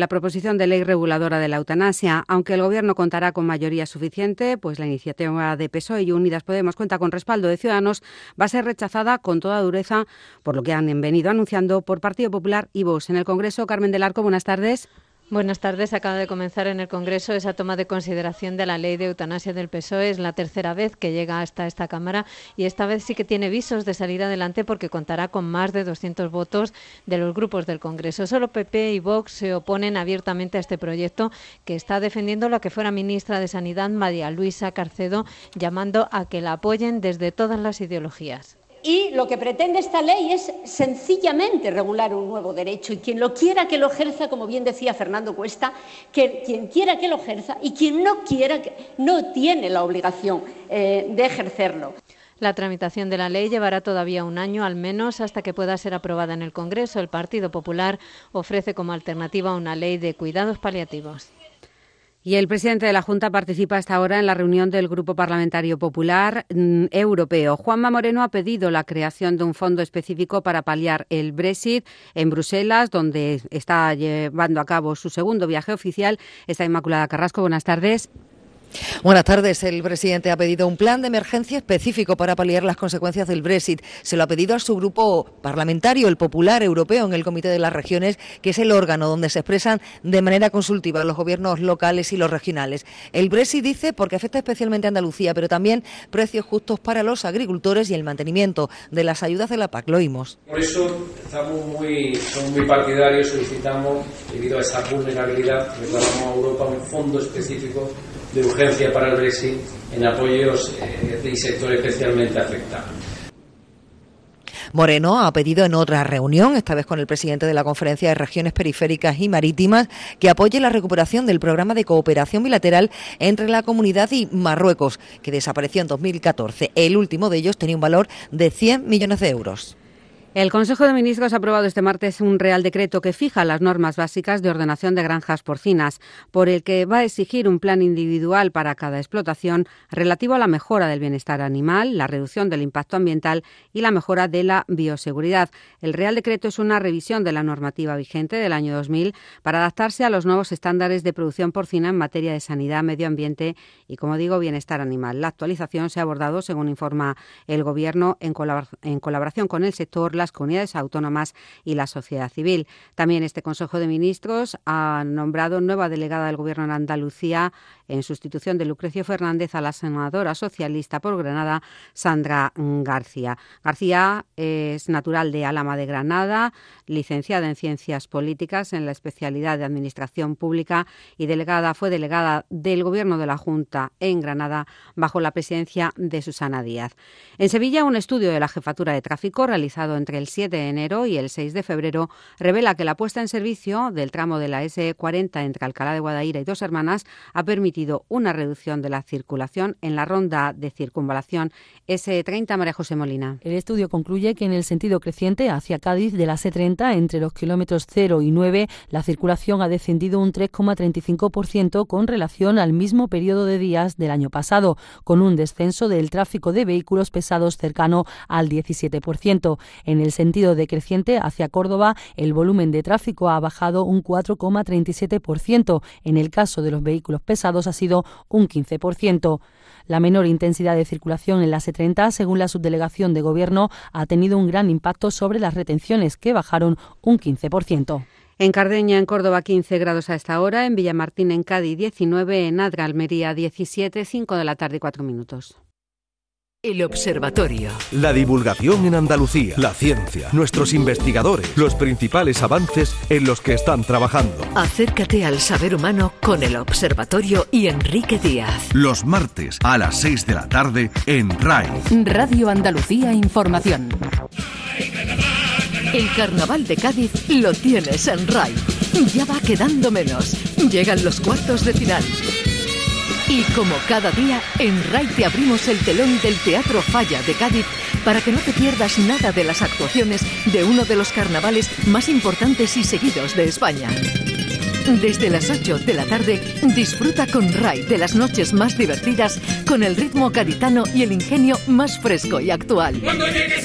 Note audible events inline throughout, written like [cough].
La proposición de ley reguladora de la eutanasia, aunque el Gobierno contará con mayoría suficiente, pues la iniciativa de PSOE y Unidas Podemos cuenta con respaldo de Ciudadanos, va a ser rechazada con toda dureza por lo que han venido anunciando por Partido Popular y Vox. En el Congreso, Carmen del Arco, buenas tardes. Buenas tardes. Acaba de comenzar en el Congreso esa toma de consideración de la ley de eutanasia del PSOE. Es la tercera vez que llega hasta esta Cámara y esta vez sí que tiene visos de salir adelante porque contará con más de 200 votos de los grupos del Congreso. Solo PP y Vox se oponen abiertamente a este proyecto que está defendiendo la que fuera ministra de Sanidad, María Luisa Carcedo, llamando a que la apoyen desde todas las ideologías. Y lo que pretende esta ley es sencillamente regular un nuevo derecho y quien lo quiera que lo ejerza, como bien decía Fernando Cuesta, que quien quiera que lo ejerza y quien no quiera no tiene la obligación eh, de ejercerlo. La tramitación de la ley llevará todavía un año al menos hasta que pueda ser aprobada en el Congreso. El Partido Popular ofrece como alternativa una ley de cuidados paliativos. Y el presidente de la Junta participa hasta ahora en la reunión del Grupo Parlamentario Popular mm, Europeo. Juanma Moreno ha pedido la creación de un fondo específico para paliar el Brexit en Bruselas, donde está llevando a cabo su segundo viaje oficial. Está Inmaculada Carrasco. Buenas tardes. Buenas tardes. El presidente ha pedido un plan de emergencia específico para paliar las consecuencias del Brexit. Se lo ha pedido a su grupo parlamentario, el Popular Europeo, en el Comité de las Regiones, que es el órgano donde se expresan de manera consultiva los gobiernos locales y los regionales. El Brexit dice porque afecta especialmente a Andalucía, pero también precios justos para los agricultores y el mantenimiento de las ayudas de la PAC. Lo oímos. Por eso estamos muy, somos muy partidarios, solicitamos, debido a esa vulnerabilidad, reclamamos a Europa un fondo específico de urgencia para el Brexit en apoyos eh, de sectores especialmente afectados. Moreno ha pedido en otra reunión, esta vez con el presidente de la Conferencia de Regiones Periféricas y Marítimas, que apoye la recuperación del programa de cooperación bilateral entre la comunidad y Marruecos, que desapareció en 2014. El último de ellos tenía un valor de 100 millones de euros. El Consejo de Ministros ha aprobado este martes un Real Decreto que fija las normas básicas de ordenación de granjas porcinas, por el que va a exigir un plan individual para cada explotación relativo a la mejora del bienestar animal, la reducción del impacto ambiental y la mejora de la bioseguridad. El Real Decreto es una revisión de la normativa vigente del año 2000 para adaptarse a los nuevos estándares de producción porcina en materia de sanidad, medio ambiente y, como digo, bienestar animal. La actualización se ha abordado, según informa el Gobierno, en, colaboración con el sector las comunidades autónomas y la sociedad civil. También este Consejo de Ministros ha nombrado nueva delegada del Gobierno en Andalucía en sustitución de Lucrecio Fernández a la senadora socialista por Granada, Sandra García. García es natural de Álama de Granada, licenciada en Ciencias Políticas en la especialidad de Administración Pública y delegada fue delegada del Gobierno de la Junta en Granada bajo la presidencia de Susana Díaz. En Sevilla, un estudio de la Jefatura de Tráfico realizado entre el 7 de enero y el 6 de febrero revela que la puesta en servicio del tramo de la S40 entre Alcalá de Guadaira y Dos Hermanas ha permitido una reducción de la circulación en la ronda de circunvalación S30 María José Molina. El estudio concluye que en el sentido creciente hacia Cádiz de la S30 entre los kilómetros 0 y 9 la circulación ha descendido un 3,35% con relación al mismo periodo de días del año pasado, con un descenso del tráfico de vehículos pesados cercano al 17%. En el sentido decreciente hacia Córdoba, el volumen de tráfico ha bajado un 4,37%. En el caso de los vehículos pesados ha sido un 15%. La menor intensidad de circulación en la S30, según la subdelegación de Gobierno, ha tenido un gran impacto sobre las retenciones, que bajaron un 15%. En Cardeña, en Córdoba, 15 grados a esta hora. En Villamartín, en Cádiz, 19. En Adra, Almería, 17. 5 de la tarde y 4 minutos. El Observatorio. La divulgación en Andalucía, la ciencia, nuestros investigadores, los principales avances en los que están trabajando. Acércate al saber humano con el Observatorio y Enrique Díaz. Los martes a las 6 de la tarde en RAI. Radio Andalucía Información. El carnaval de Cádiz lo tienes en RAI. Ya va quedando menos. Llegan los cuartos de final. Y como cada día, en RAI te abrimos el telón del Teatro Falla de Cádiz para que no te pierdas nada de las actuaciones de uno de los carnavales más importantes y seguidos de España. Desde las 8 de la tarde, disfruta con RAI de las noches más divertidas con el ritmo caritano y el ingenio más fresco y actual. Cuando llegues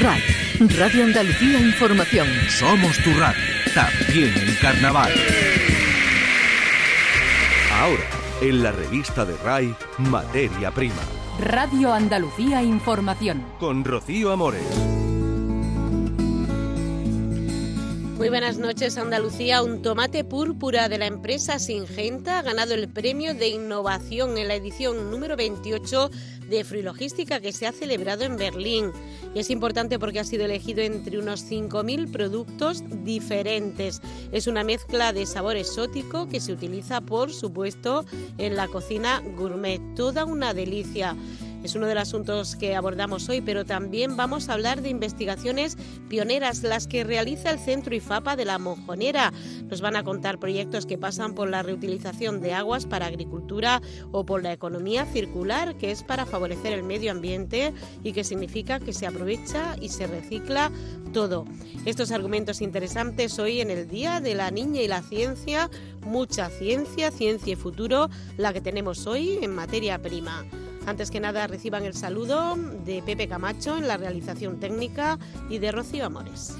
RAI, Radio Andalucía Información. Somos tu radio. también en carnaval. Ahora, en la revista de RAI, Materia Prima. Radio Andalucía Información. Con Rocío Amores. Muy buenas noches, Andalucía. Un tomate púrpura de la empresa Singenta ha ganado el premio de innovación en la edición número 28 de Fruilogística que se ha celebrado en Berlín. Y es importante porque ha sido elegido entre unos 5.000 productos diferentes. Es una mezcla de sabor exótico que se utiliza, por supuesto, en la cocina gourmet. Toda una delicia. Es uno de los asuntos que abordamos hoy, pero también vamos a hablar de investigaciones pioneras, las que realiza el Centro IFAPA de la Mojonera. Nos van a contar proyectos que pasan por la reutilización de aguas para agricultura o por la economía circular, que es para favorecer el medio ambiente y que significa que se aprovecha y se recicla todo. Estos argumentos interesantes hoy en el Día de la Niña y la Ciencia, mucha ciencia, ciencia y futuro, la que tenemos hoy en materia prima. Antes que nada reciban el saludo de Pepe Camacho en la realización técnica y de Rocío Amores.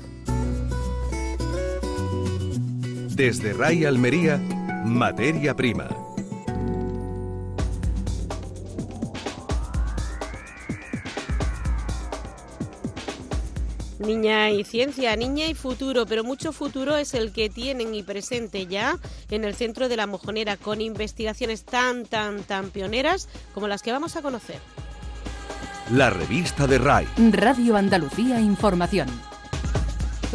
Desde Ray Almería, Materia Prima. Niña y ciencia, niña y futuro, pero mucho futuro es el que tienen y presente ya en el centro de la mojonera con investigaciones tan, tan, tan pioneras como las que vamos a conocer. La revista de RAI. Radio Andalucía Información.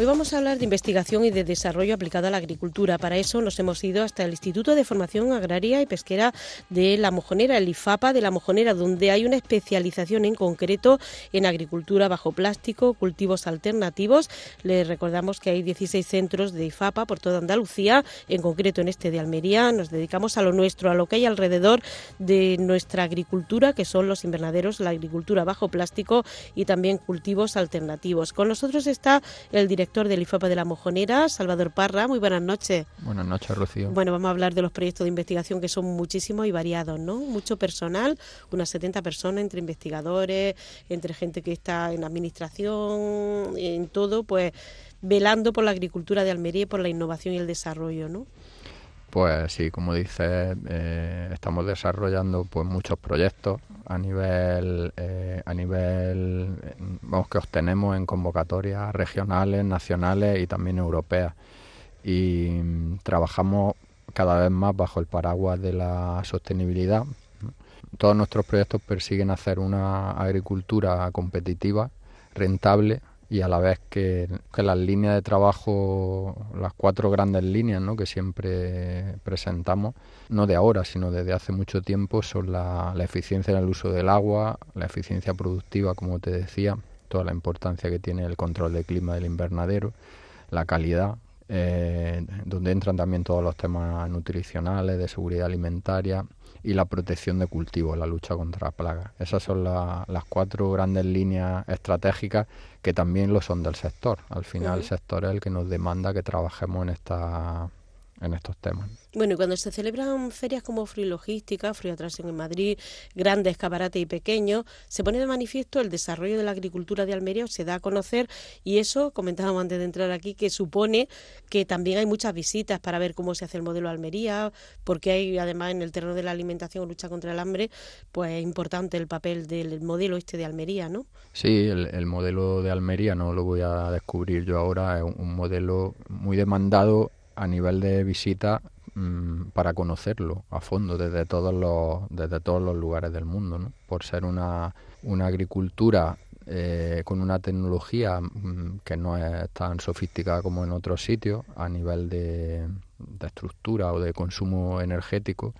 Hoy vamos a hablar de investigación y de desarrollo aplicado a la agricultura. Para eso nos hemos ido hasta el Instituto de Formación Agraria y Pesquera de La Mojonera, el IFAPA de La Mojonera, donde hay una especialización en concreto en agricultura bajo plástico, cultivos alternativos. Les recordamos que hay 16 centros de IFAPA por toda Andalucía, en concreto en este de Almería. Nos dedicamos a lo nuestro, a lo que hay alrededor de nuestra agricultura, que son los invernaderos, la agricultura bajo plástico y también cultivos alternativos. Con nosotros está el director del IFAPA de la Mojonera, Salvador Parra. Muy buenas noches. Buenas noches, Rocío. Bueno, vamos a hablar de los proyectos de investigación que son muchísimos y variados, ¿no? Mucho personal, unas 70 personas entre investigadores, entre gente que está en administración, en todo, pues velando por la agricultura de Almería y por la innovación y el desarrollo, ¿no? Pues sí, como dices, eh, estamos desarrollando pues muchos proyectos a nivel, eh, a nivel, vamos que obtenemos en convocatorias regionales, nacionales y también europeas. Y mm, trabajamos cada vez más bajo el paraguas de la sostenibilidad. Todos nuestros proyectos persiguen hacer una agricultura competitiva, rentable y a la vez que, las líneas de trabajo, las cuatro grandes líneas ¿no? que siempre presentamos, no de ahora, sino desde hace mucho tiempo, son la, eficiencia en el uso del agua, la eficiencia productiva, como te decía, toda la importancia que tiene el control del clima del invernadero, la calidad, eh, donde entran también todos los temas nutricionales, de seguridad alimentaria y la protección de cultivos, la lucha contra plagas. Esas son las cuatro grandes líneas estratégicas que también lo son del sector. Al final el sector es el que nos demanda que trabajemos en esta en estos temas. Bueno, y cuando se celebran ferias como Free Logística, Free Atracción en Madrid, grandes escaparates y pequeños, se pone de manifiesto el desarrollo de la agricultura de Almería, se da a conocer y eso, comentábamos antes de entrar aquí, que supone que también hay muchas visitas para ver cómo se hace el modelo Almería, porque hay además en el terreno de la alimentación, lucha contra el hambre, pues es importante el papel del modelo este de Almería, ¿no? Sí, el, modelo de Almería no lo voy a descubrir yo ahora, es un modelo muy demandado a nivel de visita mm, para conocerlo a fondo desde todos los desde todos los lugares del mundo ¿no? por ser una, una agricultura eh, con una tecnología mm, que no es tan sofisticada como en otros sitios a nivel de, estructura o de consumo energético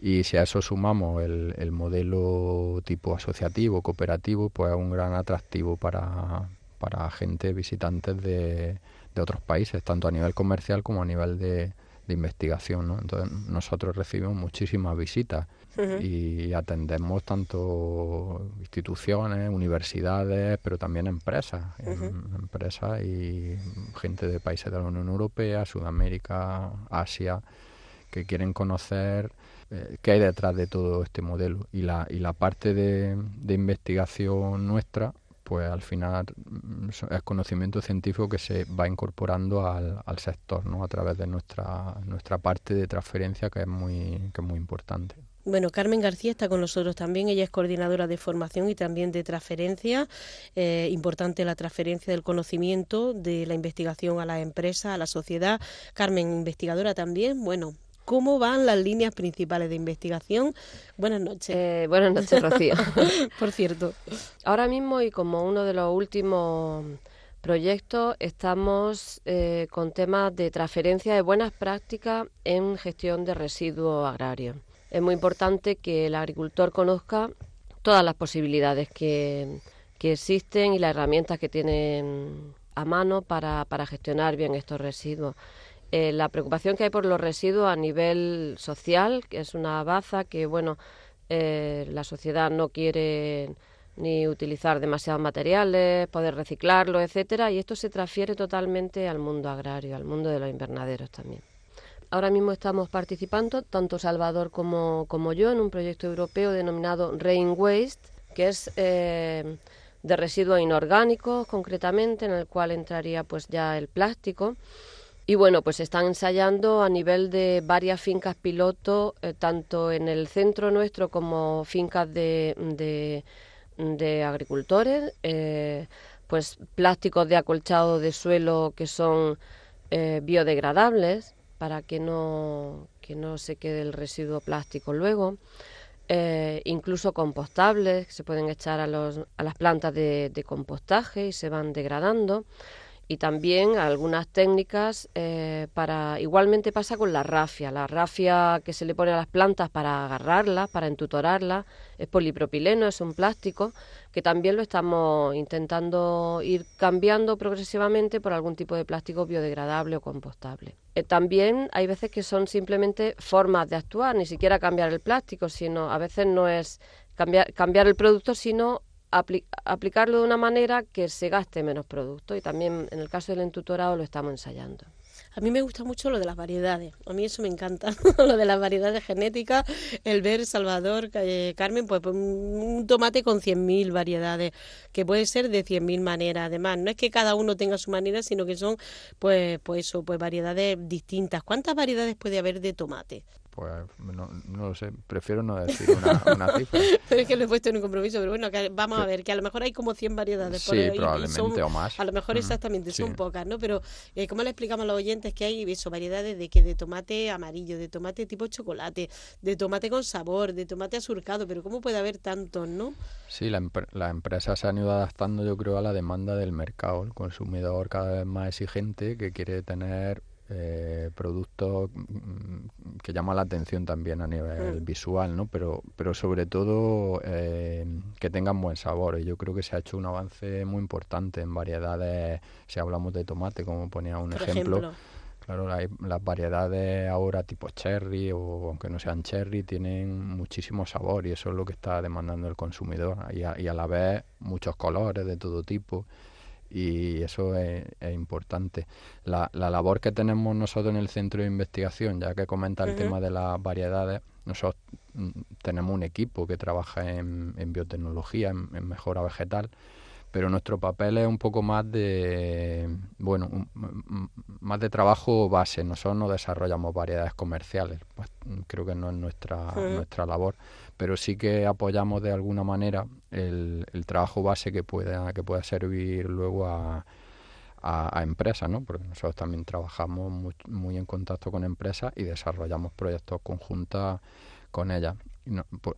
y si a eso sumamos el, el modelo tipo asociativo, cooperativo, pues es un gran atractivo para, para gente, visitantes de, de otros países, tanto a nivel comercial como a nivel de, investigación. ¿no? Entonces nosotros recibimos muchísimas visitas y atendemos tanto instituciones, universidades, pero también empresas, em, empresas y gente de países de la Unión Europea, Sudamérica, Asia, que quieren conocer eh, qué hay detrás de todo este modelo. Y la, y la parte de, de investigación nuestra pues al final mm, es conocimiento científico que se va incorporando al, sector, ¿no? A través de nuestra, nuestra parte de transferencia que es muy, que muy importante. Bueno, Carmen García está con nosotros también. Ella es coordinadora de formación y también de transferencia. Eh, importante la transferencia del conocimiento de la investigación a la empresa, a la sociedad. Carmen, investigadora también. Bueno, ¿cómo van las líneas principales de investigación? Buenas noches. Eh, buenas noches, Rocío. [laughs] Por cierto. Ahora mismo y como uno de los últimos proyectos estamos eh, con temas de transferencia de buenas prácticas en gestión de residuos agrarios es muy importante que el agricultor conozca todas las posibilidades que, existen y las herramientas que tienen a mano para, gestionar bien estos residuos. Eh, la preocupación que hay por los residuos a nivel social, que es una baza que, bueno, eh, la sociedad no quiere ni utilizar demasiados materiales, poder reciclarlo, etcétera, y esto se transfiere totalmente al mundo agrario, al mundo de los invernaderos también. Ahora mismo estamos participando, tanto Salvador como, como yo, en un proyecto europeo denominado Rain Waste, que es eh, de residuos inorgánicos concretamente, en el cual entraría pues ya el plástico. Y bueno, pues están ensayando a nivel de varias fincas piloto, eh, tanto en el centro nuestro como fincas de, de, agricultores, eh, pues plásticos de acolchado de suelo que son biodegradables, para que no, que no se quede el residuo plástico luego. Eh, incluso compostables que se pueden echar a, los, a las plantas de, de, compostaje y se van degradando y también algunas técnicas eh, para igualmente pasa con la rafia la rafia que se le pone a las plantas para agarrarlas para entutorarlas es polipropileno es un plástico que también lo estamos intentando ir cambiando progresivamente por algún tipo de plástico biodegradable o compostable. Eh, también hay veces que son simplemente formas de actuar, ni siquiera cambiar el plástico, sino a veces no es cambiar, cambiar el producto, sino aplicarlo de una manera que se gaste menos producto y también en el caso del entutorado lo estamos ensayando. A mí me gusta mucho lo de las variedades, a mí eso me encanta, [laughs] lo de las variedades genéticas, el ver Salvador, eh, Carmen, pues, pues un tomate con 100.000 variedades, que puede ser de 100.000 maneras, además, no es que cada uno tenga su manera, sino que son, pues, pues eso, pues variedades distintas. ¿Cuántas variedades puede haber de tomate? Pues no, no, lo sé, prefiero no decir una, [laughs] cifra. pero es que lo he puesto en un compromiso, pero bueno, vamos a ver, que a lo mejor hay como 100 variedades. Sí, probablemente o más. A lo mejor exactamente, son pocas, ¿no? Pero eh, ¿cómo le explicamos a los oyentes que hay eso, variedades de que de tomate amarillo, de tomate tipo chocolate, de tomate con sabor, de tomate asurcado, pero ¿cómo puede haber tantos, no? Sí, la, la empresa se han ido adaptando, yo creo, a la demanda del mercado, el consumidor cada vez más exigente que quiere tener eh, productos mm, que llaman la atención también a nivel mm. visual, ¿no? Pero, pero sobre todo eh, que tengan buen sabor. Y yo creo que se ha hecho un avance muy importante en variedades, si hablamos de tomate, como ponía un ejemplo. Claro, las variedades ahora tipo cherry o aunque no sean cherry tienen muchísimo sabor y eso es lo que está demandando el consumidor y y a la vez muchos colores de todo tipo y eso es, importante. La, la, labor que tenemos nosotros en el centro de investigación, ya que comenta el tema de las variedades, nosotros mm, tenemos un equipo que trabaja en, biotecnología, en, mejora vegetal, pero nuestro papel es un poco más de, bueno, más de trabajo base. Nosotros no desarrollamos variedades comerciales, pues, creo que no es nuestra, nuestra labor pero sí que apoyamos de alguna manera el, trabajo base que pueda, que pueda servir luego a, a, empresas, ¿no? Porque nosotros también trabajamos muy, muy, en contacto con empresas y desarrollamos proyectos conjuntos con ellas. Y, por,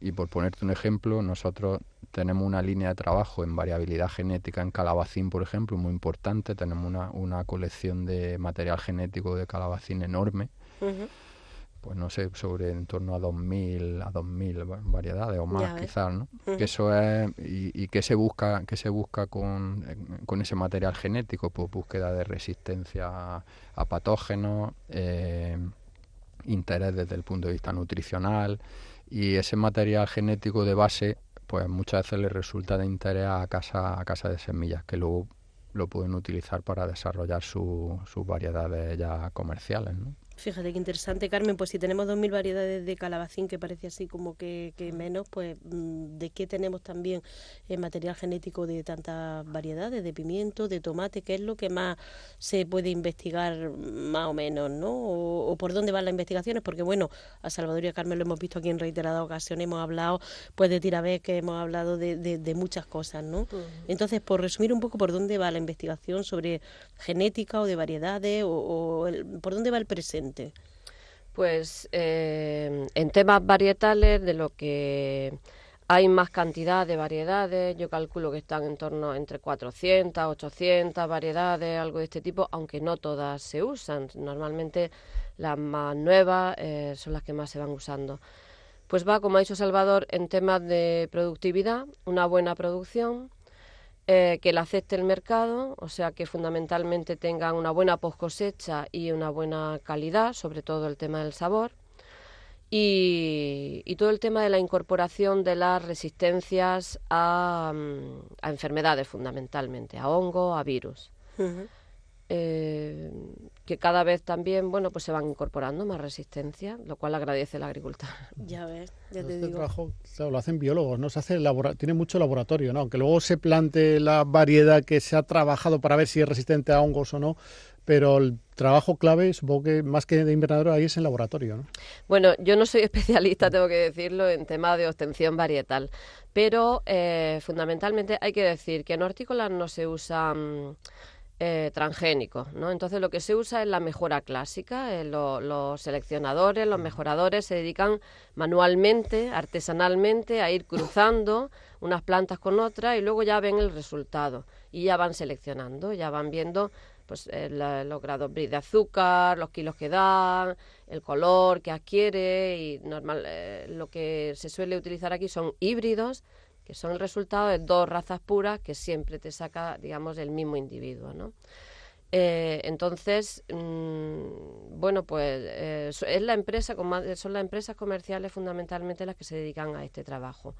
y por ponerte un ejemplo, nosotros tenemos una línea de trabajo en variabilidad genética en calabacín, por ejemplo, muy importante. Tenemos una, una colección de material genético de calabacín enorme pues no sé, sobre en torno a 2.000 a 2000 variedades o más quizás, ¿no? Que eso es y, y que se busca que se busca con, con, ese material genético, pues búsqueda de resistencia a, patógenos, eh, interés desde el punto de vista nutricional y ese material genético de base, pues muchas veces le resulta de interés a casa a casa de semillas que luego lo pueden utilizar para desarrollar sus variedades ya comerciales, ¿no? Fíjate qué interesante, Carmen. Pues si tenemos 2.000 variedades de calabacín, que parece así como que, menos, pues mm, ¿de qué tenemos también el material genético de tantas variedades, de pimiento, de tomate? ¿Qué es lo que más se puede investigar más o menos, no? O, por dónde van las investigaciones, porque bueno, a Salvador y a Carmen lo hemos visto aquí en reiteradas ocasiones, hemos hablado pues de que hemos hablado de, muchas cosas, ¿no? Entonces, por resumir un poco, ¿por dónde va la investigación sobre genética o de variedades o, por dónde va el presente? Pues eh, en temas varietales, de lo que hay más cantidad de variedades, yo calculo que están en torno entre 400, 800 variedades, algo de este tipo, aunque no todas se usan. Normalmente las más nuevas eh, son las que más se van usando. Pues va, como ha dicho Salvador, en temas de productividad, una buena producción, eh, que la acepte el mercado, o sea que fundamentalmente tengan una buena post cosecha y una buena calidad, sobre todo el tema del sabor. Y, todo el tema de la incorporación de las resistencias a, mm, enfermedades fundamentalmente, a hongo, a virus. Eh, que cada vez también bueno pues se van incorporando más resistencia, lo cual agradece el agricultor. [laughs] Ya ves, ya te este trabajo lo hacen biólogos, no se hace tiene mucho laboratorio, ¿no? Aunque luego se plante la variedad que se ha trabajado para ver si es resistente a hongos o no, pero el trabajo clave, supongo que más que de invernadero ahí es en laboratorio, ¿no? Bueno, yo no soy [laughs] especialista, tengo que decirlo, en tema de obtención varietal, pero eh, fundamentalmente hay que decir que en hortícolas no se usa eh, transgénicos. ¿no? Entonces lo que se usa es la mejora clásica. Eh, los seleccionadores, los mejoradores se dedican manualmente, artesanalmente, a ir cruzando unas plantas con otras y luego ya ven el resultado y ya van seleccionando, ya van viendo pues eh, los grados de azúcar, los kilos que dan, el color que adquiere y normal lo que se suele utilizar aquí son híbridos son el resultado de dos razas puras que siempre te saca, digamos, el mismo individuo, ¿no? Eh, entonces, mm, bueno, pues eh, es la empresa, son las empresas comerciales fundamentalmente las que se dedican a este trabajo.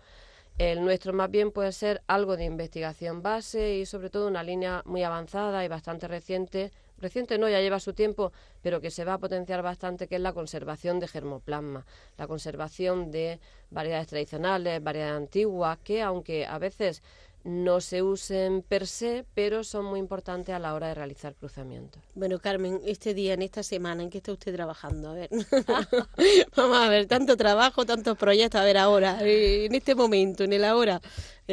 El nuestro más bien puede ser algo de investigación base y sobre todo una línea muy avanzada y bastante reciente reciente no, ya lleva su tiempo, pero que se va a potenciar bastante, que es la conservación de germoplasma, la conservación de variedades tradicionales, variedades antiguas, que aunque a veces no se usen per se, pero son muy importantes a la hora de realizar cruzamientos. Bueno, Carmen, este día, en esta semana, ¿en qué está usted trabajando? A ver, [laughs] vamos a ver, tanto trabajo, tantos proyectos, a ver ahora, en este momento, en el ahora,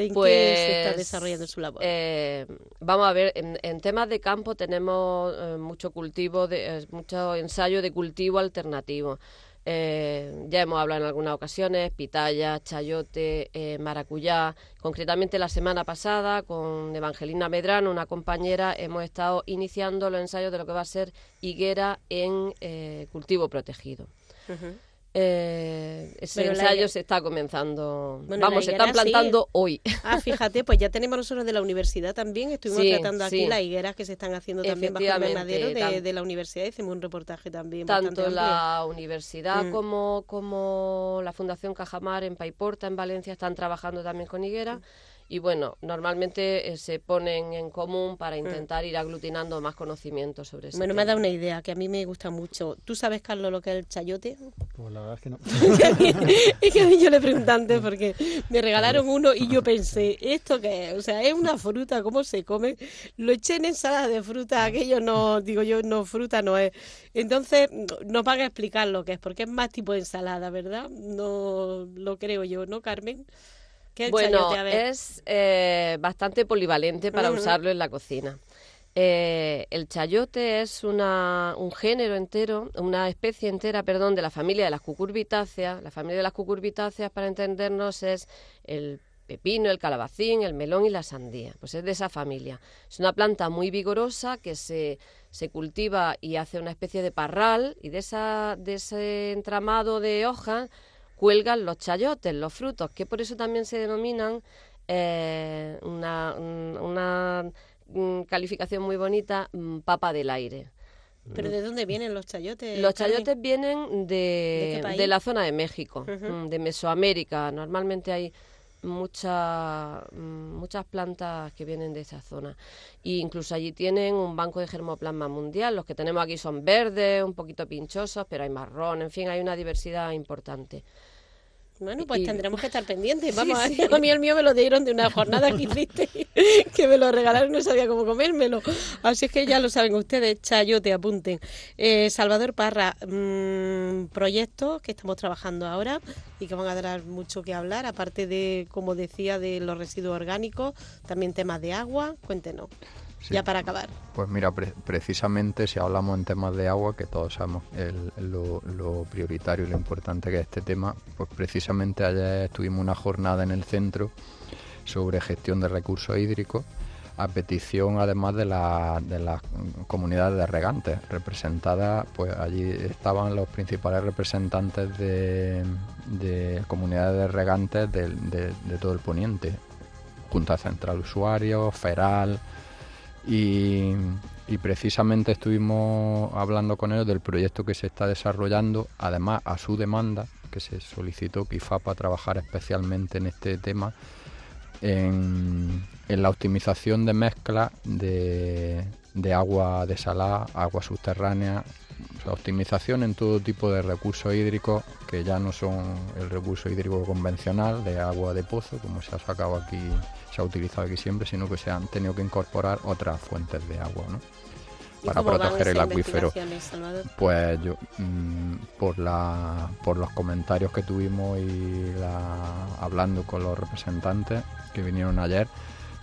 ¿en qué se está pues, desarrollando su labor? Eh, vamos a ver, en, temas de campo tenemos eh, mucho cultivo, de, mucho ensayo de cultivo alternativo. Eh, ya hemos hablado en algunas ocasiones, pitaya, chayote, eh, maracuyá. Concretamente la semana pasada con Evangelina Medrano, una compañera, hemos estado iniciando los ensayos de lo que va a ser higuera en cultivo protegido. Eh, ese ensayo se está comenzando. Vamos, se están plantando hoy. Ah, fíjate, pues ya tenemos nosotros de la universidad también. Estuvimos tratando aquí las higueras que se están haciendo también bajo el invernadero de, la universidad. Hicimos un reportaje también. Tanto la universidad mm. como, como la Fundación Cajamar en Paiporta, en Valencia, están trabajando también con higuera. Y bueno, normalmente eh, se ponen en común para mm. intentar ir aglutinando más conocimientos sobre eso. Bueno, me ha dado una idea que a mí me gusta mucho. ¿Tú sabes, Carlos, lo que es el chayote? Pues la verdad es que no. [laughs] es que a mí yo le pregunté antes porque me regalaron uno y yo pensé, ¿esto qué es? O sea, es una fruta, ¿cómo se come? Lo eché en ensalada de fruta, aquello no, digo yo, no, fruta no es. Entonces, nos van a explicar lo que es, porque es más tipo de ensalada, ¿verdad? No lo creo yo, ¿no, Carmen? Bueno, es eh, bastante polivalente para usarlo en la cocina. Eh, el chayote es una, un género entero, una especie entera, perdón, de la familia de las cucurbitáceas. La familia de las cucurbitáceas, para entendernos, es el pepino, el calabacín, el melón y la sandía. Pues es de esa familia. Es una planta muy vigorosa que se, se cultiva y hace una especie de parral y de, esa, de ese entramado de hojas cuelgan los chayotes, los frutos, que por eso también se denominan eh, una, una, mm, calificación muy bonita, mm, papa del aire. ¿Pero de dónde vienen los chayotes? Los chayotes vienen de, ¿De, la zona de México, mm, de Mesoamérica. Normalmente hay muchas muchas plantas que vienen de esa zona. E incluso allí tienen un banco de germoplasma mundial. Los que tenemos aquí son verdes, un poquito pinchosos, pero hay marrón, en fin, hay una diversidad importante. Bueno, pues tendremos que estar [laughs] pendientes. Vamos, [laughs] a mí el mío me lo dieron de una [laughs] jornada que hiciste, que me lo regalaron y no sabía cómo comérmelo. Así es que ya lo saben ustedes, chayote, apunten. Eh, Salvador Parra, mmm, proyectos que estamos trabajando ahora y que van a dar mucho que hablar, aparte de, como decía, de los residuos orgánicos, también temas de agua. Cuéntenos ya para acabar. Pues mira, precisamente si hablamos en temas de agua, que todos sabemos lo, prioritario y lo importante que es este tema, pues precisamente ayer tuvimos una jornada en el centro sobre gestión de recursos hídricos a petición además de, la, de las comunidades de regantes. Representadas, pues allí estaban los principales representantes de, comunidades de regantes de, de, todo el poniente, Junta Central Usuarios, Feral, y, precisamente estuvimos hablando con ellos del proyecto que se está desarrollando, además a su demanda, que se solicitó quizá para trabajar especialmente en este tema, en, la optimización de mezcla de, de agua desalada, agua subterránea, o optimización en todo tipo de recursos hídricos que ya no son el recurso hídrico convencional de agua de pozo, como se ha sacado aquí se ha utilizado aquí siempre, sino que se han tenido que incorporar otras fuentes de agua, ¿no? para proteger el acuífero. Pues yo, mm, por, la, por los comentarios que tuvimos y la, hablando con los representantes que vinieron ayer,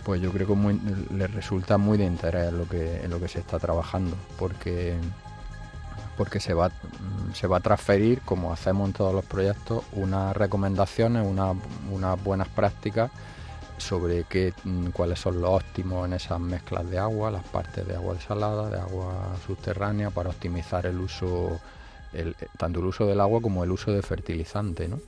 pues yo creo que muy, les resulta muy de interés lo que, en lo que se está trabajando, porque porque se va, mm, se va a transferir, como hacemos en todos los proyectos, unas recomendaciones, unas buenas prácticas sobre qué, mm, cuáles son los óptimos en esas mezclas de agua, las partes de agua desalada, de agua subterránea, para optimizar el uso, el, tanto el uso del agua como el uso de fertilizante. ¿no?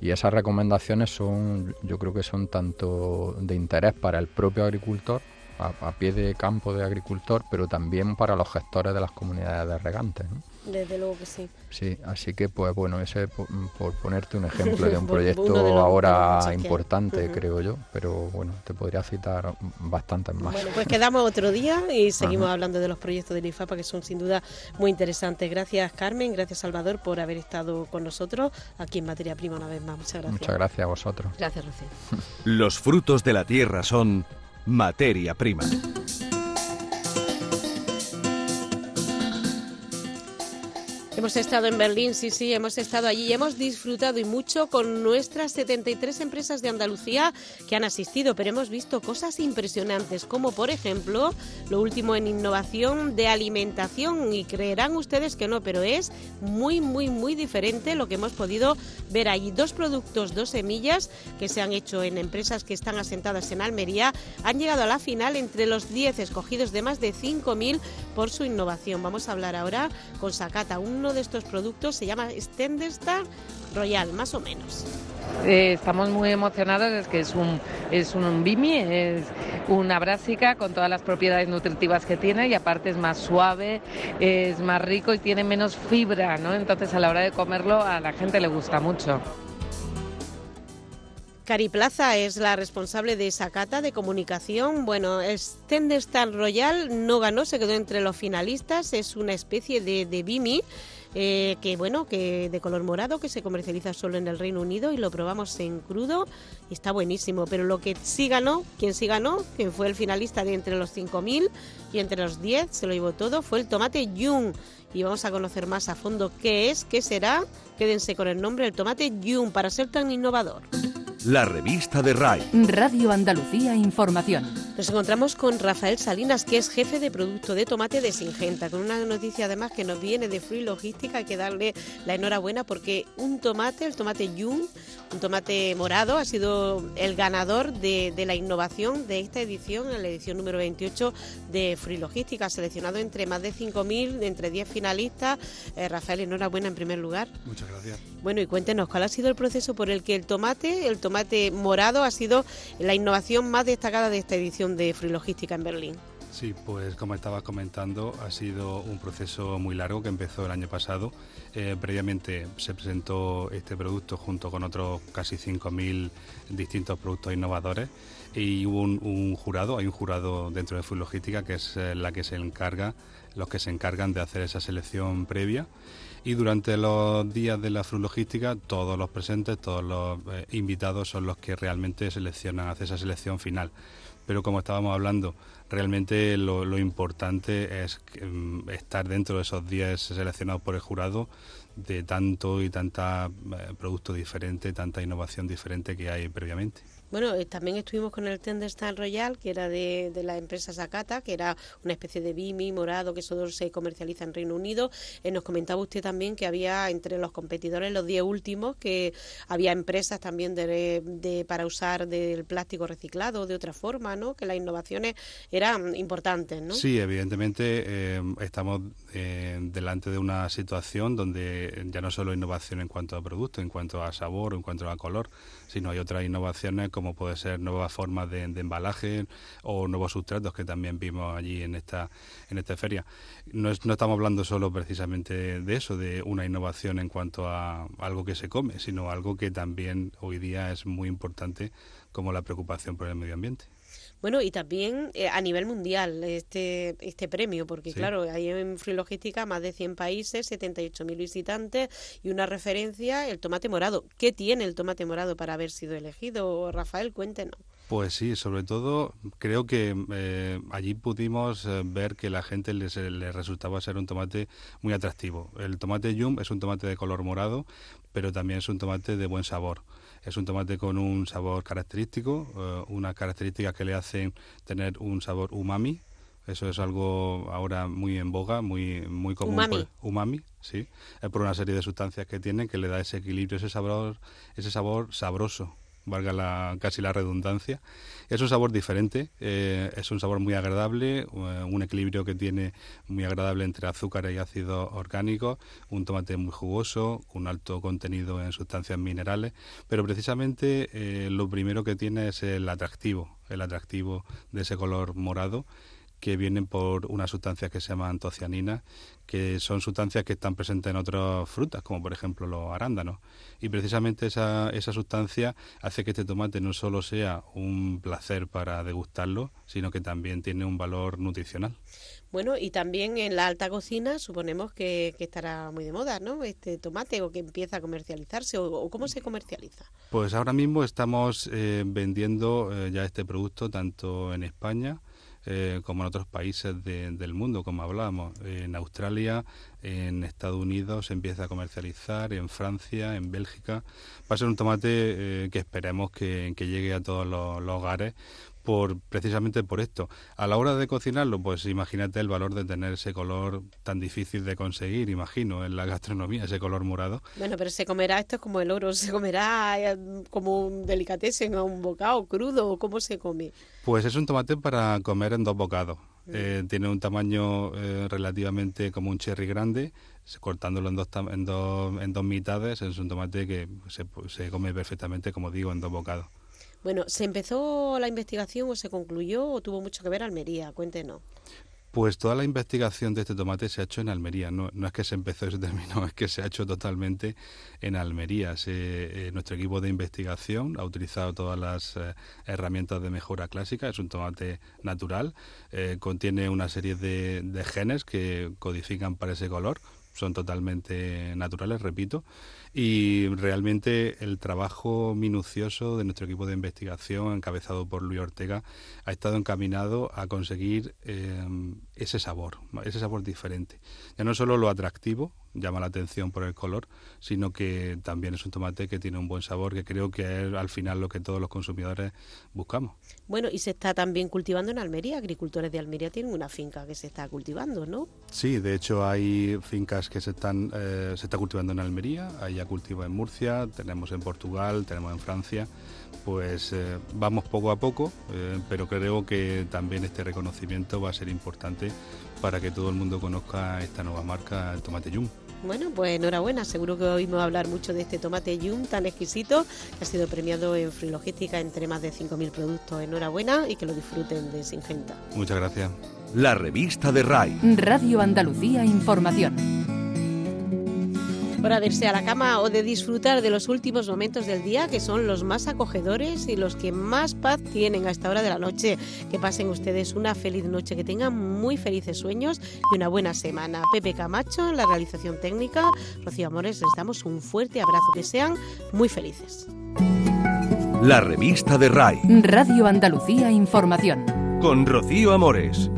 Y esas recomendaciones son, yo creo que son tanto de interés para el propio agricultor, a, pie de campo de agricultor, pero también para los gestores de las comunidades de regantes. Desde luego que sí. Sí, así que pues bueno, ese por, ponerte un ejemplo [laughs] de un proyecto ahora importante, creo yo, pero bueno, te podría citar bastantes más. Bueno, pues quedamos otro día y seguimos hablando de los proyectos del IFAPA que son sin duda muy interesantes. Gracias Carmen, gracias Salvador por haber estado con nosotros aquí en Materia Prima una vez más. Muchas gracias. Muchas gracias a vosotros. Gracias, Rocío. [laughs] Los frutos de la tierra son materia prima. Hemos estado en Berlín, sí, sí, hemos estado allí y hemos disfrutado y mucho con nuestras 73 empresas de Andalucía que han asistido, pero hemos visto cosas impresionantes, como por ejemplo lo último en innovación de alimentación y creerán ustedes que no, pero es muy, muy, muy diferente lo que hemos podido ver allí. Dos productos, dos semillas que se han hecho en empresas que están asentadas en Almería han llegado a la final entre los 10 escogidos de más de 5.000 por su innovación. Vamos a hablar ahora con Sakata, uno de estos productos se llama Stendestar Royal, más o menos. Eh, estamos muy emocionados, es que es un, es un bimi, es una brásica con todas las propiedades nutritivas que tiene y aparte es más suave, es más rico y tiene menos fibra, ¿no? Entonces a la hora de comerlo a la gente le gusta mucho. Cari Plaza es la responsable de esa cata de comunicación. Bueno, Stendestar Royal no ganó, se quedó entre los finalistas. Es una especie de, de Bimi eh, que bueno, que de color morado, que se comercializa solo en el Reino Unido y lo probamos en crudo y está buenísimo. Pero lo que sí ganó, quien sí ganó, quien fue el finalista de entre los 5.000 y entre los 10, se lo llevó todo, fue el tomate Jung. Y vamos a conocer más a fondo qué es, qué será. Quédense con el nombre, el tomate Jung, para ser tan innovador. La revista de RAI. Radio Andalucía Información. Nos encontramos con Rafael Salinas, que es jefe de producto de tomate de Singenta, con una noticia además que nos viene de Free Logística. Hay que darle la enhorabuena porque un tomate, el tomate Jung, un tomate morado, ha sido el ganador de, la innovación de esta edición, en la edición número 28 de Free Logística, seleccionado entre más de 5.000, entre 10 finalistas. Eh, Rafael, enhorabuena en primer lugar. Muchas gracias. Bueno, y cuéntenos, ¿cuál ha sido el proceso por el que el tomate, el tomate morado, ha sido la innovación más destacada de esta edición de Free Logística en Berlín? Sí, pues como estaba comentando, ha sido un proceso muy largo que empezó el año pasado. Eh, previamente se presentó este producto junto con otros casi 5.000 distintos productos innovadores y hubo un, jurado, hay un jurado dentro de Food Logística que es eh, la que se encarga, los que se encargan de hacer esa selección previa y durante los días de la Food Logística todos los presentes, todos los eh, invitados son los que realmente seleccionan, hacen esa selección final pero como estábamos hablando, realmente lo, importante es mm, estar dentro de esos días seleccionados por el jurado de tanto y tanta eh, producto diferente, tanta innovación diferente que hay previamente. Bueno, eh, también estuvimos con el Star Royal, que era de, la empresa Sakata, que era una especie de Bimi morado que solo se comercializa en Reino Unido. Eh, nos comentaba usted también que había entre los competidores, los 10 últimos, que había empresas también de, para usar del plástico reciclado de otra forma, ¿no? Que las innovaciones eran importantes, ¿no? Sí, evidentemente eh, estamos delante de una situación donde ya no solo innovación en cuanto a producto, en cuanto a sabor, en cuanto a color, sino hay otras innovaciones como puede ser nuevas formas de, embalaje o nuevos sustratos que también vimos allí en esta, en esta feria. No, no estamos hablando solo precisamente de eso, de una innovación en cuanto a algo que se come, sino algo que también hoy día es muy importante como la preocupación por el medio ambiente. Bueno, y también eh, a nivel mundial este, este premio, porque claro, hay en Free Logística más de 100 países, 78.000 visitantes y una referencia, el tomate morado. ¿Qué tiene el tomate morado para haber sido elegido? Rafael, cuéntenos. Pues sí, sobre todo creo que eh, allí pudimos eh, ver que la gente les, les, resultaba ser un tomate muy atractivo. El tomate Yum es un tomate de color morado, pero también es un tomate de buen sabor. Es un tomate con un sabor característico, eh, unas características que le hacen tener un sabor umami. Eso es algo ahora muy en boga, muy muy común. Umami. Pues, umami, sí. Es por una serie de sustancias que tienen que le da ese equilibrio, ese sabor, ese sabor sabroso valga la, casi la redundancia. Es un sabor diferente, eh, es un sabor muy agradable, eh, un equilibrio que tiene muy agradable entre azúcar y ácido orgánico, un tomate muy jugoso, con alto contenido en sustancias minerales, pero precisamente eh, lo primero que tiene es el atractivo, el atractivo de ese color morado que vienen por una sustancia que se llama antocianina, que son sustancias que están presentes en otras frutas, como por ejemplo los arándanos. Y precisamente esa, esa sustancia hace que este tomate no solo sea un placer para degustarlo, sino que también tiene un valor nutricional. Bueno, y también en la alta cocina suponemos que, estará muy de moda, ¿no? Este tomate o que empieza a comercializarse o, cómo se comercializa. Pues ahora mismo estamos eh, vendiendo eh, ya este producto tanto en España eh, como en otros países del mundo, como hablábamos. En Australia, en Estados Unidos se empieza a comercializar, en Francia, en Bélgica. Va a ser un tomate eh, que esperemos que, llegue a todos los hogares por precisamente por esto. A la hora de cocinarlo, pues imagínate el valor de tener ese color tan difícil de conseguir, imagino, en la gastronomía, ese color morado. Bueno, pero se comerá, esto es como el oro, [laughs] se comerá eh, como un delicatessen o un bocado crudo, cómo se come. Pues es un tomate para comer en dos bocados. Mm. Eh, tiene un tamaño eh, relativamente como un cherry grande, cortándolo en dos, en, dos, en dos mitades, es un tomate que se, se come perfectamente, como digo, en dos bocados. Bueno, ¿se empezó la investigación o se concluyó o tuvo mucho que ver Almería? Cuéntenos. Pues toda la investigación de este tomate se ha hecho en Almería. No, no es que se empezó y se terminó, [laughs] es que se ha hecho totalmente en Almería. Eh, nuestro equipo de investigación ha utilizado todas las eh, herramientas de mejora clásica. Es un tomate natural. Eh, contiene una serie de, de genes que codifican para ese color. Son totalmente naturales, repito y realmente el trabajo minucioso de nuestro equipo de investigación, encabezado por Luis Ortega, ha estado encaminado a conseguir eh, ese sabor, ese sabor diferente. Ya no solo lo atractivo, llama la atención por el color, sino que también es un tomate que tiene un buen sabor, que creo que es al final lo que todos los consumidores buscamos. Bueno, y se está también cultivando en Almería. Agricultores de Almería tienen una finca que se está cultivando, ¿no? Sí, de hecho hay fincas que se están eh, se está cultivando en Almería, hay ya cultivo en Murcia, tenemos en Portugal, tenemos en Francia. Pues eh, vamos poco a poco, eh, pero creo que también este reconocimiento va a ser importante para que todo el mundo conozca esta nueva marca, el tomate Yum. Bueno, pues enhorabuena, seguro que oímos hablar mucho de este tomate Yum tan exquisito que ha sido premiado en Free Logística entre más de 5.000 productos. Enhorabuena y que lo disfruten de Singenta. Muchas gracias. la revista de RAI. Radio Andalucía Información. Hora de irse a la cama o de disfrutar de los últimos momentos del día, que son los más acogedores y los que más paz tienen a esta hora de la noche. Que pasen ustedes una feliz noche, que tengan muy felices sueños y una buena semana. Pepe Camacho en la realización técnica. Rocío Amores, les damos un fuerte abrazo. Que sean muy felices. La revista de RAI. Radio Andalucía Información. Con Rocío Amores.